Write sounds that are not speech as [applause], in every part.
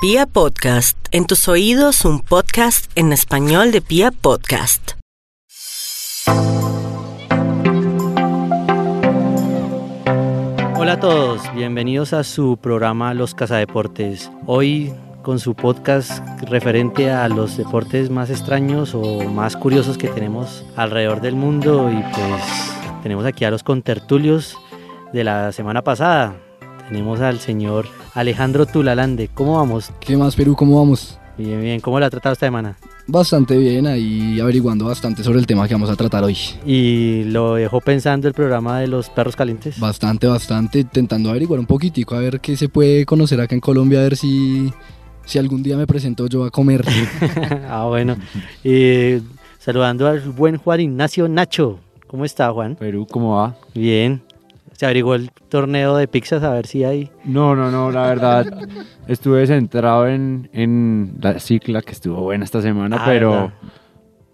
Pia Podcast, en tus oídos un podcast en español de Pia Podcast. Hola a todos, bienvenidos a su programa Los Cazadeportes. Hoy con su podcast referente a los deportes más extraños o más curiosos que tenemos alrededor del mundo y pues tenemos aquí a los contertulios de la semana pasada. Tenemos al señor Alejandro Tulalande. ¿Cómo vamos? ¿Qué más, Perú? ¿Cómo vamos? Bien, bien. ¿Cómo la ha tratado esta semana? Bastante bien, ahí averiguando bastante sobre el tema que vamos a tratar hoy. ¿Y lo dejó pensando el programa de los perros calientes? Bastante, bastante, intentando averiguar un poquitico, a ver qué se puede conocer acá en Colombia, a ver si, si algún día me presento yo a comer. [laughs] ah, bueno. Y saludando al buen Juan Ignacio Nacho. ¿Cómo está, Juan? Perú, ¿cómo va? Bien. ¿Se averiguó el torneo de pizzas a ver si hay? No, no, no, la verdad [laughs] estuve centrado en, en la cicla que estuvo buena esta semana, Ah, pero, ¿verdad?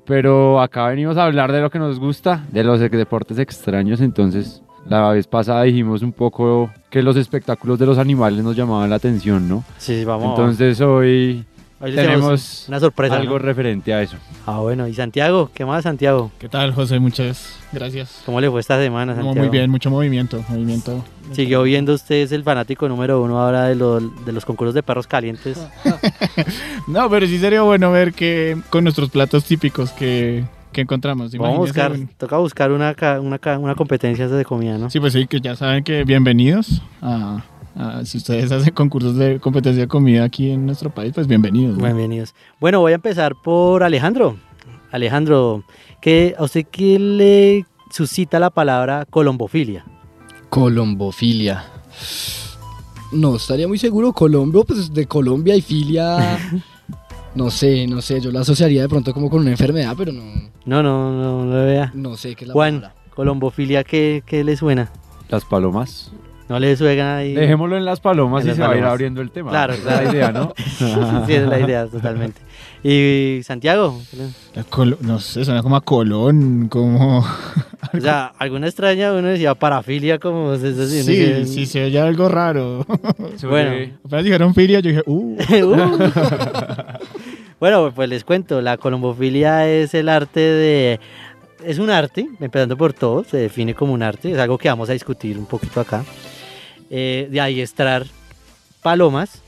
pero acá venimos a hablar de lo que nos gusta, de los deportes extraños, entonces la vez pasada dijimos un poco que los espectáculos de los animales nos llamaban la atención, ¿no? Sí, sí, vamos. Entonces hoy Hoy tenemos tenemos una sorpresa. algo ¿no? referente a eso. Ah, bueno. ¿Y Santiago? ¿Qué más, Santiago? ¿Qué tal, José? Muchas gracias. ¿Cómo le fue esta semana, No, Santiago? muy bien, mucho movimiento, movimiento. Siguió viendo usted es el fanático número uno ahora de, lo- de los concursos de perros calientes. [laughs] No, pero sí sería bueno ver que con nuestros platos típicos que, que encontramos. Vamos a buscar, un- toca buscar una, una competencia de comida, ¿no? Sí, pues sí, que ya saben que bienvenidos a, a- si ustedes [laughs] hacen concursos de competencia de comida aquí en nuestro país, pues bienvenidos. ¿no? Bienvenidos. Bueno, voy a empezar por Alejandro. Alejandro, ¿qué, ¿a usted qué le suscita la palabra colombofilia? Colombofilia. No, estaría muy seguro. Colombia, pues de Colombia y filia. [laughs] No sé, no sé, yo la asociaría de pronto como con una enfermedad, pero no, No, no, no, no le vea. no sé qué es la Juan, palabra. colombofilia, ¿qué, qué le suena? Las palomas. ¿No le suena ahí? Dejémoslo en las palomas En y las se va a ir abriendo el tema. Claro, Esa es claro. la idea, ¿no? [laughs] sí, es la idea, totalmente. Y Santiago, no sé, suena como a Colón, como... [laughs] o sea, alguna extraña, uno decía parafilia, como se está haciendo. Sí, que- sí, se oye algo raro. [laughs] Bueno. Apenas dijeron filia, yo dije, uh. Uh. bueno, pues les cuento, la colombofilia es el arte de... Es un arte, empezando por todo, se define como un arte, es algo que vamos a discutir un poquito acá, eh, de adiestrar palomas,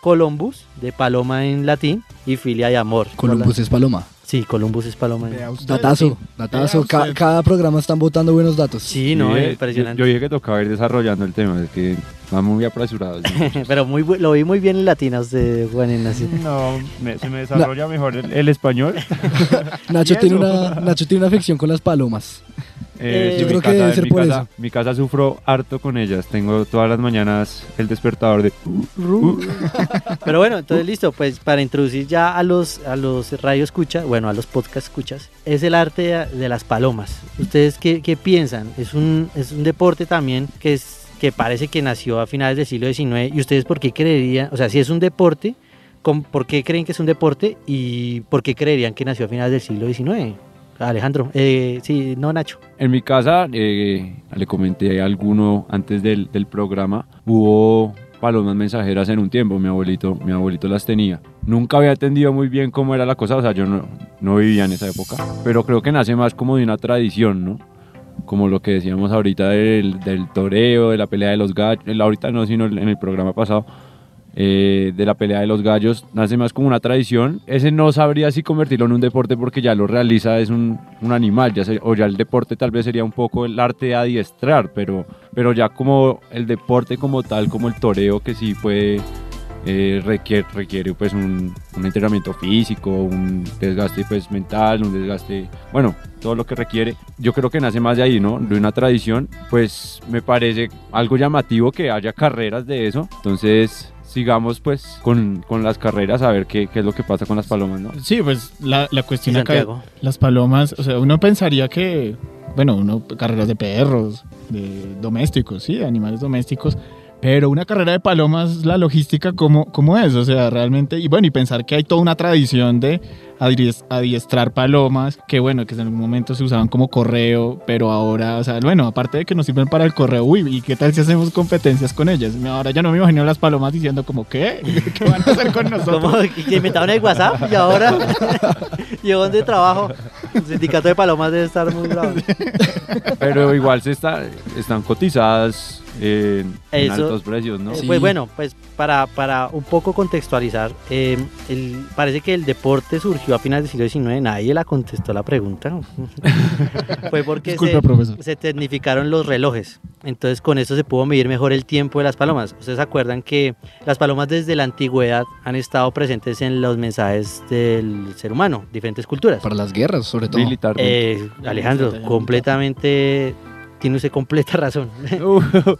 columbus, de paloma en latín, y filia de amor. Columbus es paloma. Sí, columbus es paloma. usted. Datazo, datazo. Ca- cada programa están votando buenos datos. Sí, no, Sí, eh, impresionante. Yo, yo dije que tocaba ir desarrollando el tema, es que va muy apresurado. [laughs] Pero muy, lo vi muy bien en latina usted, Juan Ignacio. No, me- se me desarrolla mejor el, el español. [laughs] Nacho, [laughs] ¿Y tiene una, Nacho tiene una afección con las palomas. Eh, sí, yo mi creo que debe en ser mi por casa, eso. Mi casa sufro harto con ellas. Tengo todas las mañanas el despertador de... Uh, [laughs] Pero bueno, entonces listo, pues para introducir ya a los, a los radio escucha, bueno, a los podcast escuchas, es el arte de, las palomas. ¿Ustedes qué, qué piensan? Es un, es un deporte también que, es, que parece que nació a finales del siglo XIX. ¿Y ustedes por qué creerían? O sea, si es un deporte, ¿con- ¿por qué creen que es un deporte? ¿Y por qué creerían que nació a finales del siglo XIX? Alejandro, eh, sí, no Nacho. En mi casa, eh, le comenté a alguno antes del, del programa, hubo palomas mensajeras en un tiempo, mi abuelito, mi abuelito las tenía. Nunca había entendido muy bien cómo era la cosa, o sea, yo no, no vivía en esa época, pero creo que nace más como de una tradición, ¿no? Como lo que decíamos ahorita del, del toreo, de la pelea de los gallos, el ahorita no, sino en el programa pasado, eh, de la pelea de los gallos, nace más como una tradición. Ese no sabría si convertirlo en un deporte porque ya lo realiza, es un, un animal, ya se- o ya el deporte tal vez sería un poco el arte de adiestrar, pero, pero ya como el deporte como tal, como el toreo que sí puede... eh, requiere, requiere pues un, un entrenamiento físico, un desgaste pues mental, un desgaste, bueno, todo lo que requiere. Yo creo que nace más de ahí, ¿no? De una tradición, pues me parece algo llamativo que haya carreras de eso. Entonces, sigamos pues con, con las carreras a ver qué, qué es lo que pasa con las palomas, ¿no? Sí, pues la, la cuestión acá, las palomas, o sea, uno pensaría que, bueno, uno, carreras de perros, de domésticos, sí, de animales domésticos, Pero una carrera de palomas, la logística, ¿cómo, ¿cómo es? O sea, realmente, y bueno, y pensar que hay toda una tradición de adies- adiestrar palomas, que bueno, que en algún momento se usaban como correo, pero ahora, o sea, bueno, aparte de que nos sirven para el correo, uy, ¿y qué tal si hacemos competencias con ellas? Ahora ya no me imagino las palomas diciendo como, ¿qué? [laughs] ¿Qué van a hacer con [laughs] nosotros? Como que inventaron el WhatsApp y ahora [laughs] llegó donde trabajo. El sindicato de palomas debe estar muy bravo. Pero igual se está, están cotizadas en, en Eso- altos precios, ¿no? Eh, Sí. Pues bueno, pues para, para un poco contextualizar, eh, el- parece que el deporte surgió a finales del siglo XIX, nadie la contestó la pregunta. [laughs] Fue porque se, se tecnificaron los relojes, entonces con eso se pudo medir mejor el tiempo de las palomas. Ustedes se acuerdan que las palomas desde la antigüedad han estado presentes en los mensajes del ser humano, diferentes culturas. Para las guerras, sobre todo. Militarmente. Eh, Alejandro, completamente, tiene usted completa [laughs] razón. [laughs]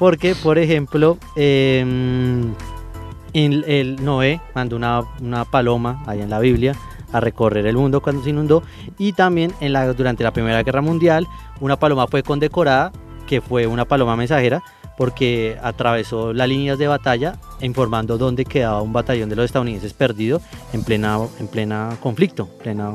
Porque, por ejemplo, eh, en el Noé mandó una, una paloma allá en la Biblia a recorrer el mundo cuando se inundó y también en la, durante la Primera Guerra Mundial una paloma fue condecorada que fue una paloma mensajera porque atravesó las líneas de batalla informando dónde quedaba un batallón de los estadounidenses perdido en plena, en plena conflicto, plena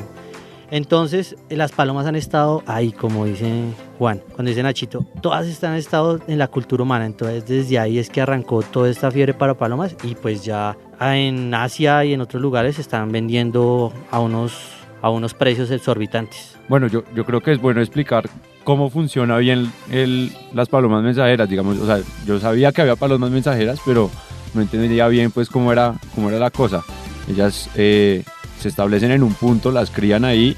entonces, las palomas han estado ahí, como dice Juan, cuando dice Nachito, todas están, estado en la cultura humana. Entonces, desde ahí es que arrancó toda esta fiebre para palomas y pues ya ah, en Asia y en otros lugares se están vendiendo a unos, a unos precios exorbitantes. Bueno, yo, yo creo que es bueno explicar cómo funciona bien el, las palomas mensajeras, digamos, o sea, yo sabía que había palomas mensajeras, pero no entendía bien pues cómo era, cómo era la cosa. Ellas eh, se establecen en un punto, las crían ahí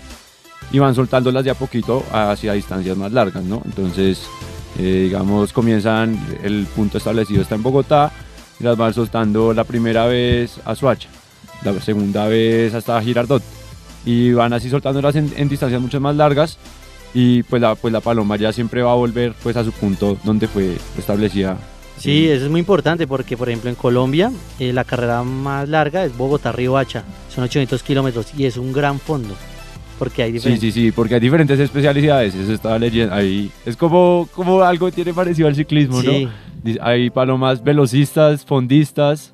y van soltándolas de a poquito hacia distancias más largas, ¿no? Entonces, eh, digamos, comienzan, el punto establecido está en Bogotá y las van soltando la primera vez a Suacha, la segunda vez hasta Girardot y van así soltándolas en, en distancias mucho más largas y pues la, pues la paloma ya siempre va a volver pues a su punto donde fue establecida. Sí, eso es muy importante porque, por ejemplo, en Colombia eh, la carrera más larga es Bogotá-Riohacha, son 800 kilómetros y es un gran fondo porque hay Sí, diferentes... sí, sí, porque hay diferentes especialidades, eso estaba leyendo ahí. Es como, como algo tiene parecido al ciclismo, Sí. ¿no? Hay palomas velocistas, fondistas.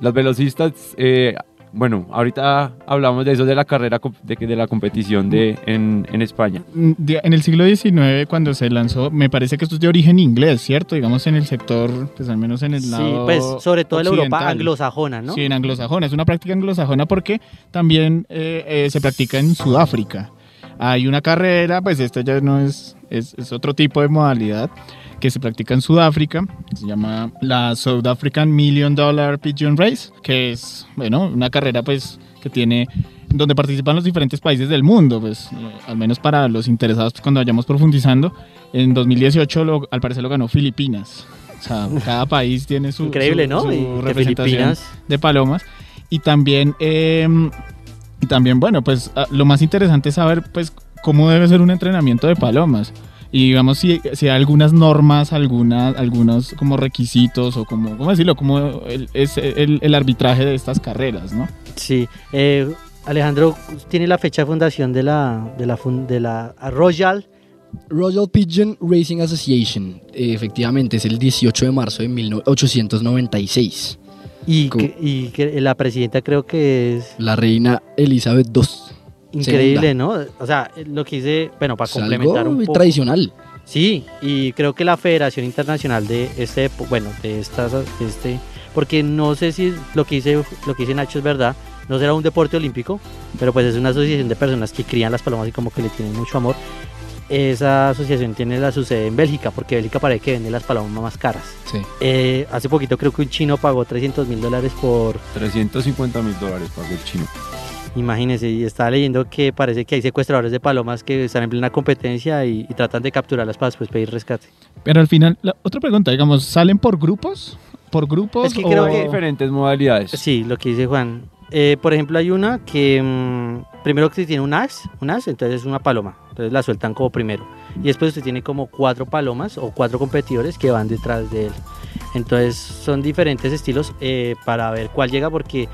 Las velocistas, eh, bueno, ahorita hablamos de eso, de la carrera, de, de la competición de, en, en España. Mm, En el siglo XIX, cuando se lanzó, me parece que esto es de origen inglés, ¿cierto? Digamos en el sector, pues al menos en el Sí, lado. pues sobre todo en la Europa anglosajona, ¿no? Sí, en anglosajona. Es una práctica anglosajona porque también eh, eh, se practica en Sudáfrica. Hay una carrera, pues esta ya no es, es, es otro tipo de modalidad que se practica en Sudáfrica. Se llama la South African Million Dollar Pigeon Race, que es, bueno, una carrera pues que tiene donde participan los diferentes países del mundo, pues eh, al menos para los interesados pues, cuando vayamos profundizando. En 2018 lo- al parecer lo ganó Filipinas. O sea, cada país tiene su, Increíble, su- ¿no? su representación Filipinas. de palomas y también eh, y también bueno pues ah, lo más interesante es saber pues cómo debe ser un entrenamiento de palomas y digamos si, si hay algunas normas algunas algunos como requisitos o como cómo decirlo como el, es el, el arbitraje de estas carreras no Sí, eh, Alejandro tiene la fecha de fundación de la, de la, de la Royal. Royal Pigeon Racing Association. eh, efectivamente, es el 18 de marzo de 1896. Y, que, y que la presidenta creo que es La reina Elizabeth II. Increíble, ¿no? O sea, lo que hice, bueno, para Es complementar algo un poco. tradicional. Sí, y creo que la Federación Internacional de este, bueno, de estas, de este, porque no sé si lo que dice, lo que dice Nacho es verdad, no será un deporte olímpico, pero pues es una asociación de personas que crían las palomas y como que le tienen mucho amor. Esa asociación tiene la su sede en Bélgica, porque Bélgica parece que vende las palomas más caras. Sí. Eh, hace poquito creo que un chino pagó 300 mil dólares por, 350 mil dólares pagó el chino. Imagínense, y estaba leyendo que parece que hay secuestradores de palomas que están en plena competencia y, y tratan de capturarlas para después pedir rescate. pero al final la otra pregunta digamos salen por grupos por grupos Es que creo o- que- Hay diferentes modalidades. Sí, lo que dice Juan. Eh, por ejemplo, hay una que mm, primero que tiene un as, un as, entonces es una paloma. Entonces la sueltan como primero. Y después usted tiene como cuatro palomas o cuatro competidores que van detrás de él. Entonces son diferentes estilos eh, para ver cuál llega porque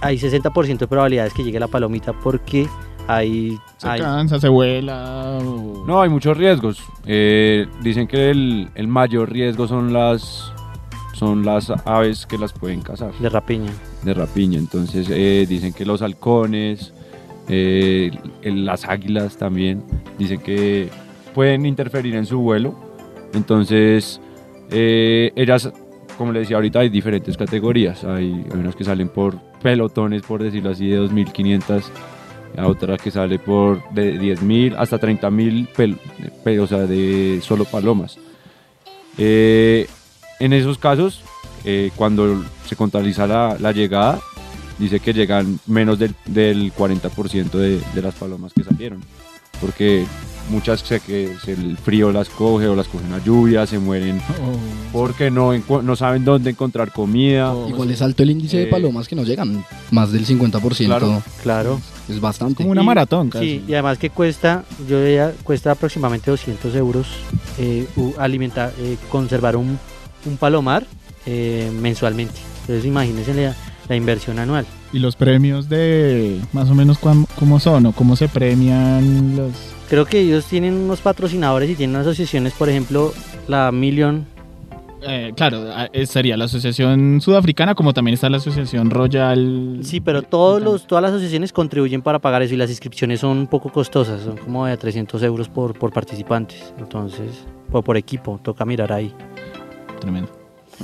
hay 60% de probabilidades que llegue la palomita porque hay... se hay- cansa se vuela o- No, hay muchos riesgos. Eh, dicen que el, el mayor riesgo son las, son las aves que las pueden cazar De rapiña. de rapiña. Entonces eh, dicen que los halcones, eh, el- las águilas también, dicen que pueden interferir en su vuelo. Entonces, eh, ellas, como le decía ahorita, hay diferentes categorías. Hay, hay unas que salen por pelotones, por decirlo así, de 2.500. A otra que sale por de 10.000 hasta 30.000 pel- pe- o sea, de solo palomas. Eh, en esos casos, eh, cuando se contabiliza la, llegada, dice que llegan menos del, del 40% de, de las palomas que salieron. Porque muchas se que el frío las coge o las coge una lluvia, se mueren porque no, no saben dónde encontrar comida. Igual es alto el índice de Eh, palomas que no llegan. Más del 50%. Claro. Claro. Es bastante. Como una Y- maratón casi. Sí, y además que cuesta, yo veía, cuesta aproximadamente 200 euros eh, u- alimentar, eh, conservar un, un palomar eh, mensualmente. Entonces imagínense la, la inversión anual. Y los premios de más o menos cuán- cómo son o cómo se premian los... Creo que ellos tienen unos patrocinadores y tienen asociaciones, por ejemplo, la Million. eh, claro, eh, sería la Asociación Sudafricana como también está la Asociación Royal. Sí, pero todos los, todas las asociaciones contribuyen para pagar eso y las inscripciones son un poco costosas, son como de 300 euros por, por participantes. Entonces, o por equipo, toca mirar ahí. Tremendo.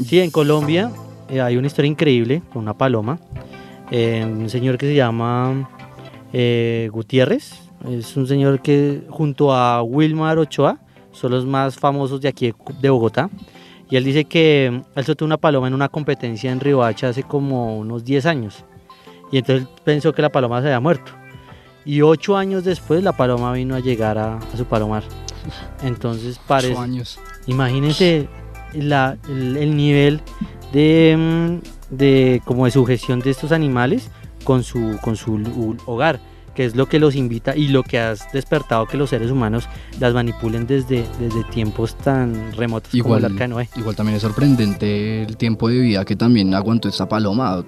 Sí, en Colombia eh, hay una historia increíble con una paloma. Eh, un señor que se llama eh, Gutiérrez. Es un señor que junto a Wilmar Ochoa son los más famosos de aquí de, Bogotá. Y él dice que mm, él soltó una paloma en una competencia en Riohacha hace como unos 10 años. Y entonces pensó que la paloma se había muerto. Y ocho años después la paloma vino a llegar a, a su palomar. Entonces parece... Ocho años. Imagínense la- el, el nivel de, mm, de como de sujeción de estos animales con su, con su hogar, que es lo que los invita y lo que has despertado que los seres humanos las manipulen desde, desde tiempos tan remotos como Igual, el arca de Noé. igual también es sorprendente el tiempo de vida que también aguantó esta paloma.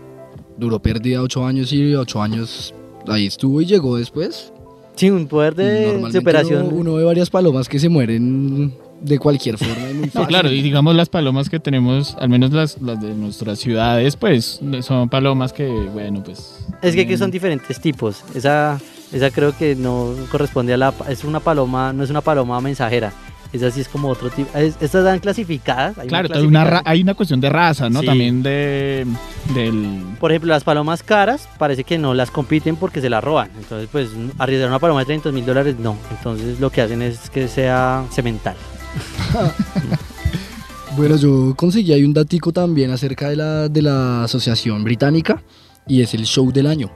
Duró perdida ocho años y ocho años ahí estuvo y llegó después. Sí, un poder de superación. Uno, uno ve varias palomas que se mueren de cualquier forma. muy No, fácil. claro, y digamos las palomas que tenemos, al menos las, las de nuestras ciudades, pues son palomas que, bueno, pues... Es que, que son diferentes tipos. Esa, esa creo que no corresponde a la... Es una paloma, no es una paloma mensajera. Esa sí es como otro tipo. es- estas dan clasificadas. hay una Claro, hay una, hay una cuestión de raza, ¿no? Sí. También de... del... Por ejemplo, las palomas caras parece que no las compiten porque se las roban. Entonces, pues arriesgar una paloma de 300 mil dólares, no. Entonces, lo que hacen es que sea cemental. [laughs] Bueno, yo conseguí ahí un datico también acerca de la, de la asociación británica y es el show del año.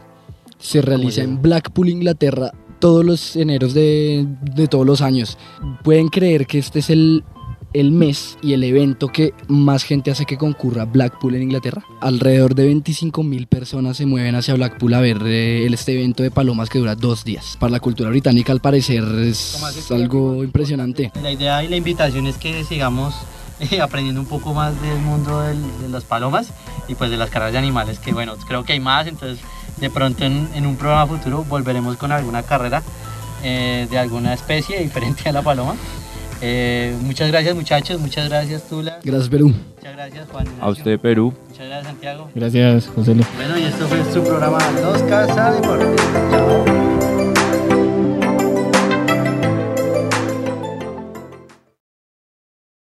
Se realiza es en? Blackpool, Inglaterra, todos los eneros de, de todos los años. Pueden creer que este es el, el mes y el evento que más gente hace que concurra Blackpool en Inglaterra. Alrededor de 25 mil personas se mueven hacia Blackpool a ver eh, este evento de palomas que dura dos días. Para la cultura británica, al parecer, es algo impresionante. La idea y la invitación es que sigamos eh, aprendiendo un poco más del mundo del- de las palomas y pues de las carreras de animales, que bueno, creo que hay más, entonces de pronto en, en un programa futuro volveremos con alguna carrera eh, de alguna especie [laughs] diferente a la paloma. Eh, muchas gracias muchachos, muchas gracias Tula, Gracias, Perú. muchas gracias Juan. A usted, Perú. Muchas gracias Santiago. Gracias, José Luis. Bueno, y esto fue su programa Los Casa Deportes. Chao.